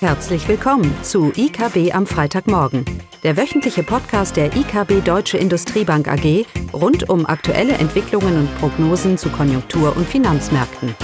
Herzlich willkommen zu IKB am Freitagmorgen, der wöchentliche Podcast der IKB Deutsche Industriebank AG rund um aktuelle Entwicklungen und Prognosen zu Konjunktur- und Finanzmärkten.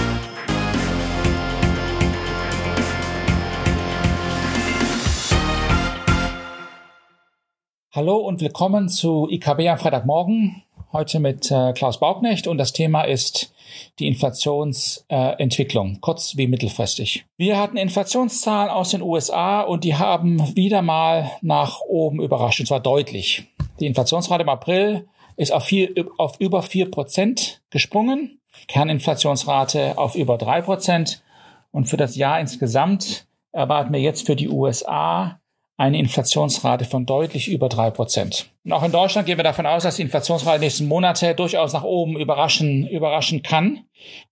Hallo und willkommen zu IKB am Freitagmorgen. Heute mit äh, Klaus Bauknecht und das Thema ist die Inflationsentwicklung, äh, kurz wie mittelfristig. Wir hatten Inflationszahlen aus den USA und die haben wieder mal nach oben überrascht, und zwar deutlich. Die Inflationsrate im April ist auf, vier, auf über vier Prozent gesprungen, Kerninflationsrate auf über drei Prozent und für das Jahr insgesamt erwarten wir jetzt für die USA eine Inflationsrate von deutlich über drei Prozent. Und auch in Deutschland gehen wir davon aus, dass die Inflationsrate nächsten Monate durchaus nach oben überraschen, überraschen kann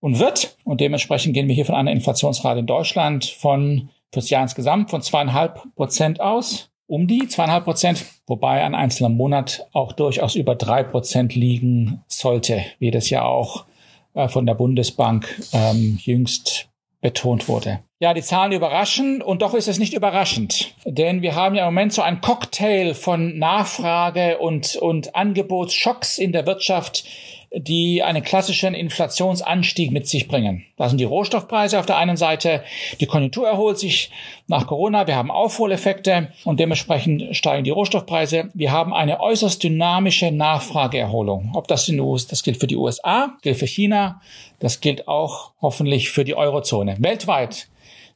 und wird. Und dementsprechend gehen wir hier von einer Inflationsrate in Deutschland von fürs Jahr insgesamt von zweieinhalb Prozent aus, um die zweieinhalb Prozent, wobei ein einzelner Monat auch durchaus über drei Prozent liegen sollte, wie das ja auch äh, von der Bundesbank ähm, jüngst betont wurde. Ja, die Zahlen überraschen und doch ist es nicht überraschend, denn wir haben ja im Moment so ein Cocktail von Nachfrage und, und Angebotsschocks in der Wirtschaft, die einen klassischen Inflationsanstieg mit sich bringen. Da sind die Rohstoffpreise auf der einen Seite, die Konjunktur erholt sich nach Corona, wir haben Aufholeffekte und dementsprechend steigen die Rohstoffpreise. Wir haben eine äußerst dynamische Nachfrageerholung. Ob das in US, das gilt für die USA, gilt für China, das gilt auch hoffentlich für die Eurozone. Weltweit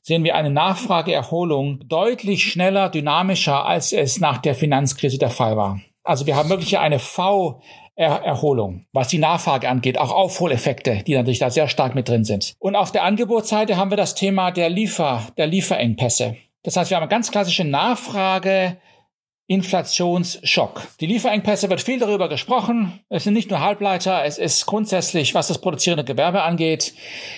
sehen wir eine Nachfrageerholung deutlich schneller, dynamischer, als es nach der Finanzkrise der Fall war. Also wir haben wirklich eine V Erholung, was die Nachfrage angeht, auch Aufholeffekte, die natürlich da sehr stark mit drin sind. Und auf der Angebotsseite haben wir das Thema der Liefer, der Lieferengpässe. Das heißt, wir haben eine ganz klassische Nachfrage, Inflationsschock. Die Lieferengpässe wird viel darüber gesprochen. Es sind nicht nur Halbleiter, es ist grundsätzlich, was das produzierende Gewerbe angeht,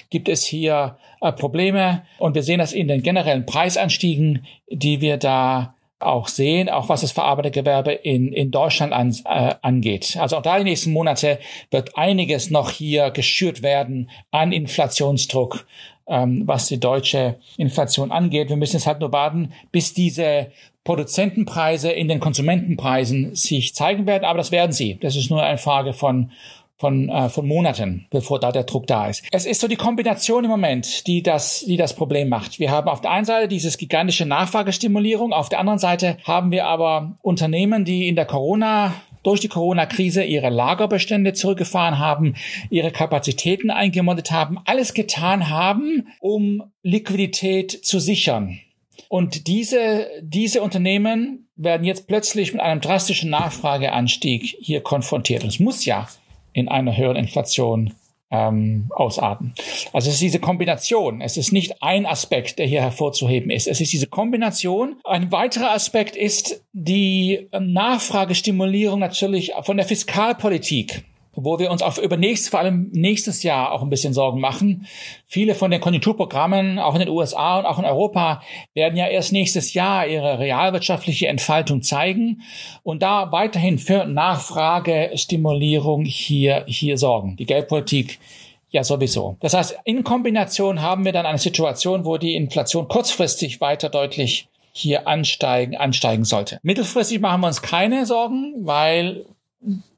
gibt es hier äh, Probleme. Und wir sehen das in den generellen Preisanstiegen, die wir da auch sehen, auch was das verarbeitete Gewerbe in, in Deutschland an, äh, angeht. Also auch da die nächsten Monate wird einiges noch hier geschürt werden an Inflationsdruck, ähm, was die deutsche Inflation angeht. Wir müssen es halt nur warten, bis diese Produzentenpreise in den Konsumentenpreisen sich zeigen werden, aber das werden sie. Das ist nur eine Frage von von, äh, von Monaten, bevor da der Druck da ist. Es ist so die Kombination im Moment, die das, die das Problem macht. Wir haben auf der einen Seite dieses gigantische Nachfragestimulierung, auf der anderen Seite haben wir aber Unternehmen, die in der Corona durch die Corona-Krise ihre Lagerbestände zurückgefahren haben, ihre Kapazitäten eingemoddet haben, alles getan haben, um Liquidität zu sichern. Und diese, diese Unternehmen werden jetzt plötzlich mit einem drastischen Nachfrageanstieg hier konfrontiert. Und es muss ja in einer höheren Inflation ähm, ausarten. Also es ist diese Kombination. Es ist nicht ein Aspekt, der hier hervorzuheben ist. Es ist diese Kombination. Ein weiterer Aspekt ist die Nachfragestimulierung natürlich von der Fiskalpolitik wo wir uns auch über nächstes, vor allem nächstes Jahr auch ein bisschen Sorgen machen. Viele von den Konjunkturprogrammen, auch in den USA und auch in Europa, werden ja erst nächstes Jahr ihre realwirtschaftliche Entfaltung zeigen und da weiterhin für Nachfragestimulierung hier, hier sorgen. Die Geldpolitik ja, sowieso. Das heißt, in Kombination haben wir dann eine Situation, wo die Inflation kurzfristig weiter deutlich hier ansteigen, ansteigen sollte. Mittelfristig machen wir uns keine Sorgen, weil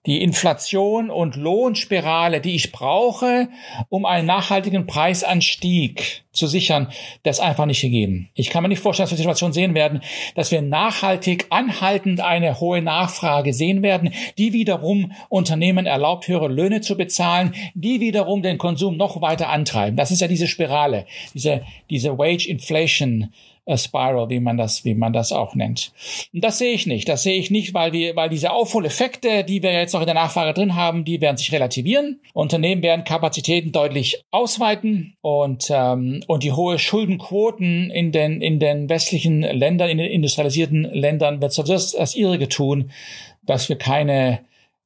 die Inflation und Lohnspirale, die ich brauche, um einen nachhaltigen Preisanstieg zu sichern, das einfach nicht gegeben. Ich kann mir nicht vorstellen, dass wir die Situation sehen werden, dass wir nachhaltig anhaltend eine hohe Nachfrage sehen werden, die wiederum Unternehmen erlaubt, höhere Löhne zu bezahlen, die wiederum den Konsum noch weiter antreiben. Das ist ja diese Spirale, diese, diese Wage Inflation Spiral, wie man das, wie man das auch nennt. Und das sehe ich nicht. Das sehe ich nicht, weil wir, weil diese Aufholeffekte, die wir jetzt noch in der Nachfrage drin haben, die werden sich relativieren. Unternehmen werden Kapazitäten deutlich ausweiten und ähm, und die hohe Schuldenquoten in den in den westlichen Ländern, in den industrialisierten Ländern wird sowieso das, ihrige tun, dass wir keine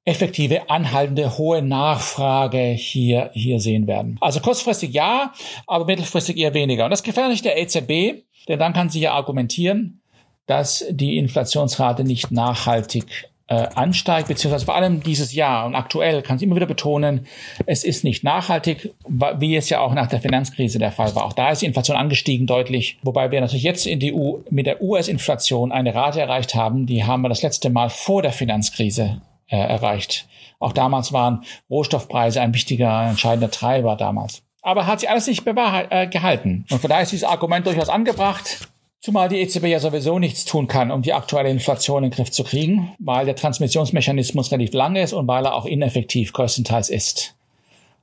effektive, anhaltende, hohe Nachfrage hier, hier sehen werden. Also kurzfristig ja, aber mittelfristig eher weniger. Und das gefährlich der EZB, denn dann kann sie ja argumentieren, dass die Inflationsrate nicht nachhaltig äh, ansteigt, beziehungsweise vor allem dieses Jahr und aktuell kann sie immer wieder betonen, es ist nicht nachhaltig, wie es ja auch nach der Finanzkrise der Fall war. Auch da ist die Inflation angestiegen deutlich, wobei wir natürlich jetzt in die EU mit der US-Inflation eine Rate erreicht haben, die haben wir das letzte Mal vor der Finanzkrise äh, erreicht. Auch damals waren Rohstoffpreise ein wichtiger, entscheidender Treiber damals. Aber hat sich alles nicht äh, gehalten. Und von daher ist dieses Argument durchaus angebracht. Zumal die EZB ja sowieso nichts tun kann, um die aktuelle Inflation in den Griff zu kriegen, weil der Transmissionsmechanismus relativ lang ist und weil er auch ineffektiv größtenteils ist.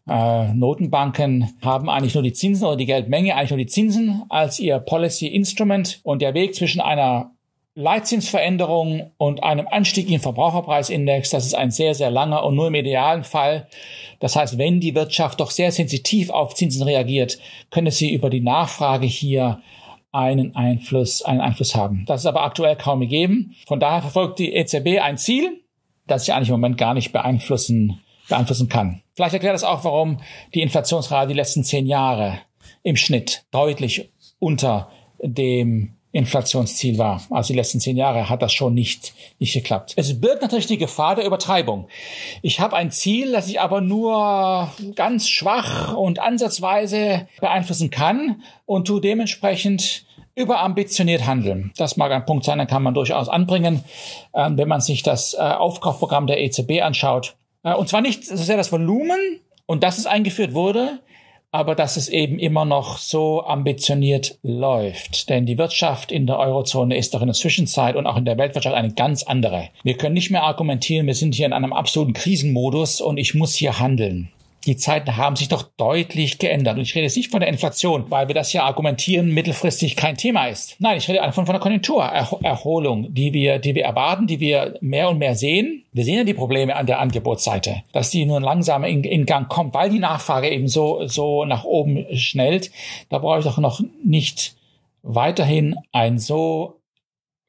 Äh, Notenbanken haben eigentlich nur die Zinsen oder die Geldmenge, eigentlich nur die Zinsen als ihr Policy Instrument und der Weg zwischen einer Leitzinsveränderung und einem Anstieg im Verbraucherpreisindex, das ist ein sehr, sehr langer und nur im idealen Fall. Das heißt, wenn die Wirtschaft doch sehr sensitiv auf Zinsen reagiert, könnte sie über die Nachfrage hier einen Einfluss, einen Einfluss haben. Das ist aber aktuell kaum gegeben. Von daher verfolgt die EZB ein Ziel, das sie eigentlich im Moment gar nicht beeinflussen, beeinflussen kann. Vielleicht erklärt das auch, warum die Inflationsrate die letzten zehn Jahre im Schnitt deutlich unter dem Inflationsziel war. Also die letzten zehn Jahre hat das schon nicht, nicht geklappt. Es birgt natürlich die Gefahr der Übertreibung. Ich habe ein Ziel, das ich aber nur ganz schwach und ansatzweise beeinflussen kann und tu dementsprechend überambitioniert handeln. Das mag ein Punkt sein, den kann man durchaus anbringen, äh, wenn man sich das äh, Aufkaufprogramm der EZB anschaut. Äh, und zwar nicht so sehr das Volumen, und das es eingeführt wurde, aber dass es eben immer noch so ambitioniert läuft. Denn die Wirtschaft in der Eurozone ist doch in der Zwischenzeit und auch in der Weltwirtschaft eine ganz andere. Wir können nicht mehr argumentieren, wir sind hier in einem absoluten Krisenmodus und ich muss hier handeln die Zeiten haben sich doch deutlich geändert. Und ich rede jetzt nicht von der Inflation, weil wir das ja argumentieren, mittelfristig kein Thema ist. Nein, ich rede einfach von der Konjunkturerholung, die wir, die wir erwarten, die wir mehr und mehr sehen. Wir sehen ja die Probleme an der Angebotsseite, dass die nur langsam in, in Gang kommt, weil die Nachfrage eben so, so nach oben schnellt. Da brauche ich doch noch nicht weiterhin ein so,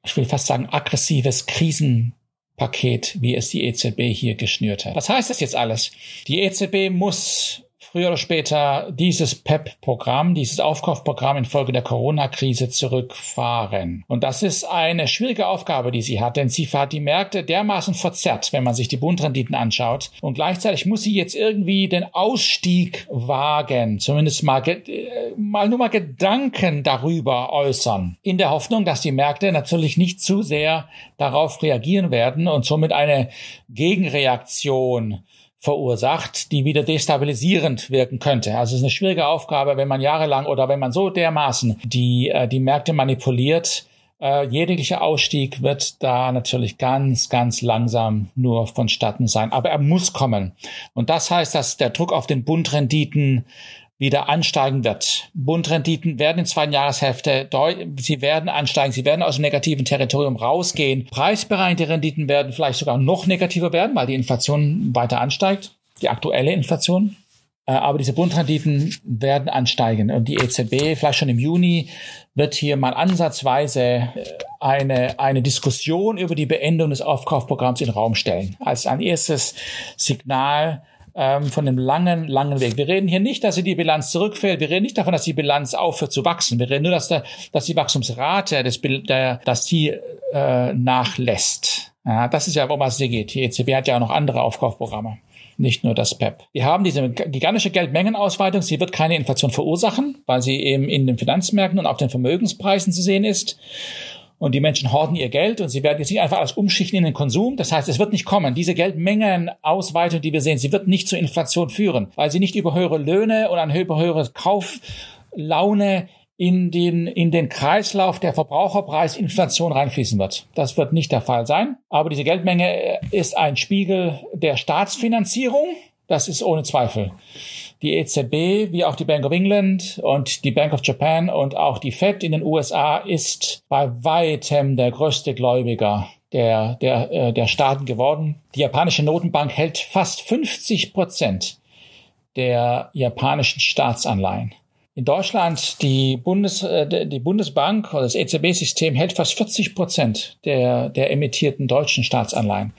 ich will fast sagen, aggressives Krisen Paket, wie es die EZB hier geschnürt hat. Was heißt das jetzt alles? Die EZB muss früher oder später dieses PEP-Programm, dieses Aufkaufprogramm infolge der Corona-Krise zurückfahren. Und das ist eine schwierige Aufgabe, die sie hat, denn sie hat die Märkte dermaßen verzerrt, wenn man sich die Bundrenditen anschaut. Und gleichzeitig muss sie jetzt irgendwie den Ausstieg wagen, zumindest mal, äh, mal nur mal Gedanken darüber äußern, in der Hoffnung, dass die Märkte natürlich nicht zu sehr darauf reagieren werden und somit eine Gegenreaktion verursacht, die wieder destabilisierend wirken könnte. Also es ist eine schwierige Aufgabe, wenn man jahrelang oder wenn man so dermaßen die, äh, die Märkte manipuliert. Äh, jeglicher Ausstieg wird da natürlich ganz, ganz langsam nur vonstatten sein. Aber er muss kommen. Und das heißt, dass der Druck auf den Bundrenditen wieder ansteigen wird. Bundrenditen werden in zweiten Jahreshälfte, sie werden ansteigen, sie werden aus dem negativen Territorium rausgehen. Preisbereinigte Renditen werden vielleicht sogar noch negativer werden, weil die Inflation weiter ansteigt, die aktuelle Inflation. Äh, aber diese Bundrenditen werden ansteigen und die EZB vielleicht schon im Juni wird hier mal ansatzweise äh, eine, eine Diskussion über die Beendung des Aufkaufprogramms in den Raum stellen. Als ein erstes Signal ähm, von einem langen, langen Weg. Wir reden hier nicht, dass die Bilanz zurückfällt. Wir reden nicht davon, dass die Bilanz aufhört zu wachsen. Wir reden nur, dass, der, dass die Wachstumsrate, des, der, dass die äh, nachlässt. Ja, das ist ja, worum es hier geht. Die EZB hat ja auch noch andere Aufkaufprogramme nicht nur das PEP. Wir haben diese gigantische Geldmengenausweitung. Sie wird keine Inflation verursachen, weil sie eben in den Finanzmärkten und auf den Vermögenspreisen zu sehen ist und die Menschen horten ihr Geld und sie werden jetzt nicht einfach alles umschichten in den Konsum. Das heißt, es wird nicht kommen. Diese Geldmengenausweitung, die wir sehen, sie wird nicht zur Inflation führen, weil sie nicht über höhere Löhne oder eine höhere Kauflaune in den, in den Kreislauf der Verbraucherpreisinflation reinfließen wird. Das wird nicht der Fall sein. Aber diese Geldmenge ist ein Spiegel der Staatsfinanzierung. Das ist ohne Zweifel die EZB wie auch die Bank of England und die Bank of Japan und auch die Fed in den USA ist bei weitem der größte Gläubiger der, der, äh, der Staaten geworden. Die japanische Notenbank hält fast 50 Prozent der japanischen Staatsanleihen. In Deutschland, die, Bundes, äh, die Bundesbank oder das EZB-System hält fast 40 Prozent der, der emittierten deutschen Staatsanleihen.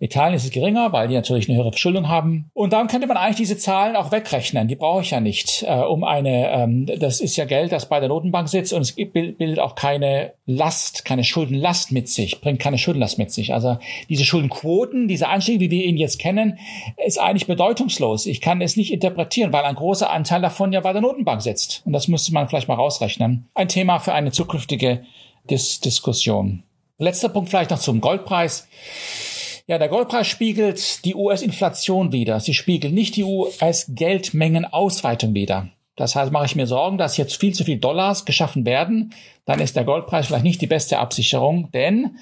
Italien ist es geringer, weil die natürlich eine höhere Verschuldung haben. Und dann könnte man eigentlich diese Zahlen auch wegrechnen. Die brauche ich ja nicht, äh, um eine, ähm, das ist ja Geld, das bei der Notenbank sitzt und es bildet auch keine Last, keine Schuldenlast mit sich, bringt keine Schuldenlast mit sich. Also diese Schuldenquoten, diese Anstiege, wie wir ihn jetzt kennen, ist eigentlich bedeutungslos. Ich kann es nicht interpretieren, weil ein großer Anteil davon ja bei der Notenbank sitzt jetzt. Und das müsste man vielleicht mal rausrechnen. Ein Thema für eine zukünftige Dis Diskussion. Letzter Punkt vielleicht noch zum Goldpreis. Ja, der Goldpreis spiegelt die US-Inflation wider. Sie spiegelt nicht die US-Geldmengenausweitung wider. Das heißt, mache ich mir Sorgen, dass jetzt viel zu viel Dollars geschaffen werden, dann ist der Goldpreis vielleicht nicht die beste Absicherung, denn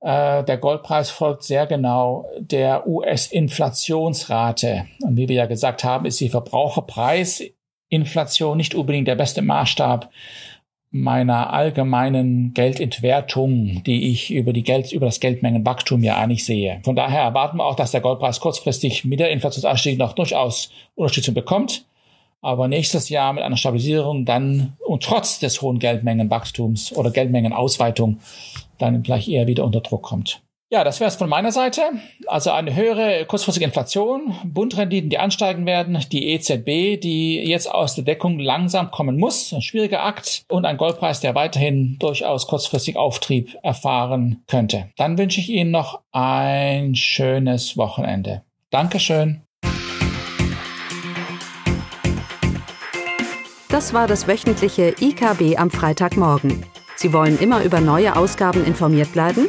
äh, der Goldpreis folgt sehr genau der US-Inflationsrate. Und wie wir ja gesagt haben, ist die Verbraucherpreis Inflation nicht unbedingt der beste Maßstab meiner allgemeinen Geldentwertung, die ich über die Geld, über das Geldmengenwachstum ja eigentlich sehe. Von daher erwarten wir auch, dass der Goldpreis kurzfristig mit der Inflationsanstieg noch durchaus Unterstützung bekommt. Aber nächstes Jahr mit einer Stabilisierung dann und trotz des hohen Geldmengenwachstums oder Geldmengenausweitung dann gleich eher wieder unter Druck kommt. Ja, das wäre es von meiner Seite. Also eine höhere kurzfristige Inflation, Bundrenditen, die ansteigen werden, die EZB, die jetzt aus der Deckung langsam kommen muss, ein schwieriger Akt und ein Goldpreis, der weiterhin durchaus kurzfristig Auftrieb erfahren könnte. Dann wünsche ich Ihnen noch ein schönes Wochenende. Dankeschön. Das war das wöchentliche IKB am Freitagmorgen. Sie wollen immer über neue Ausgaben informiert bleiben?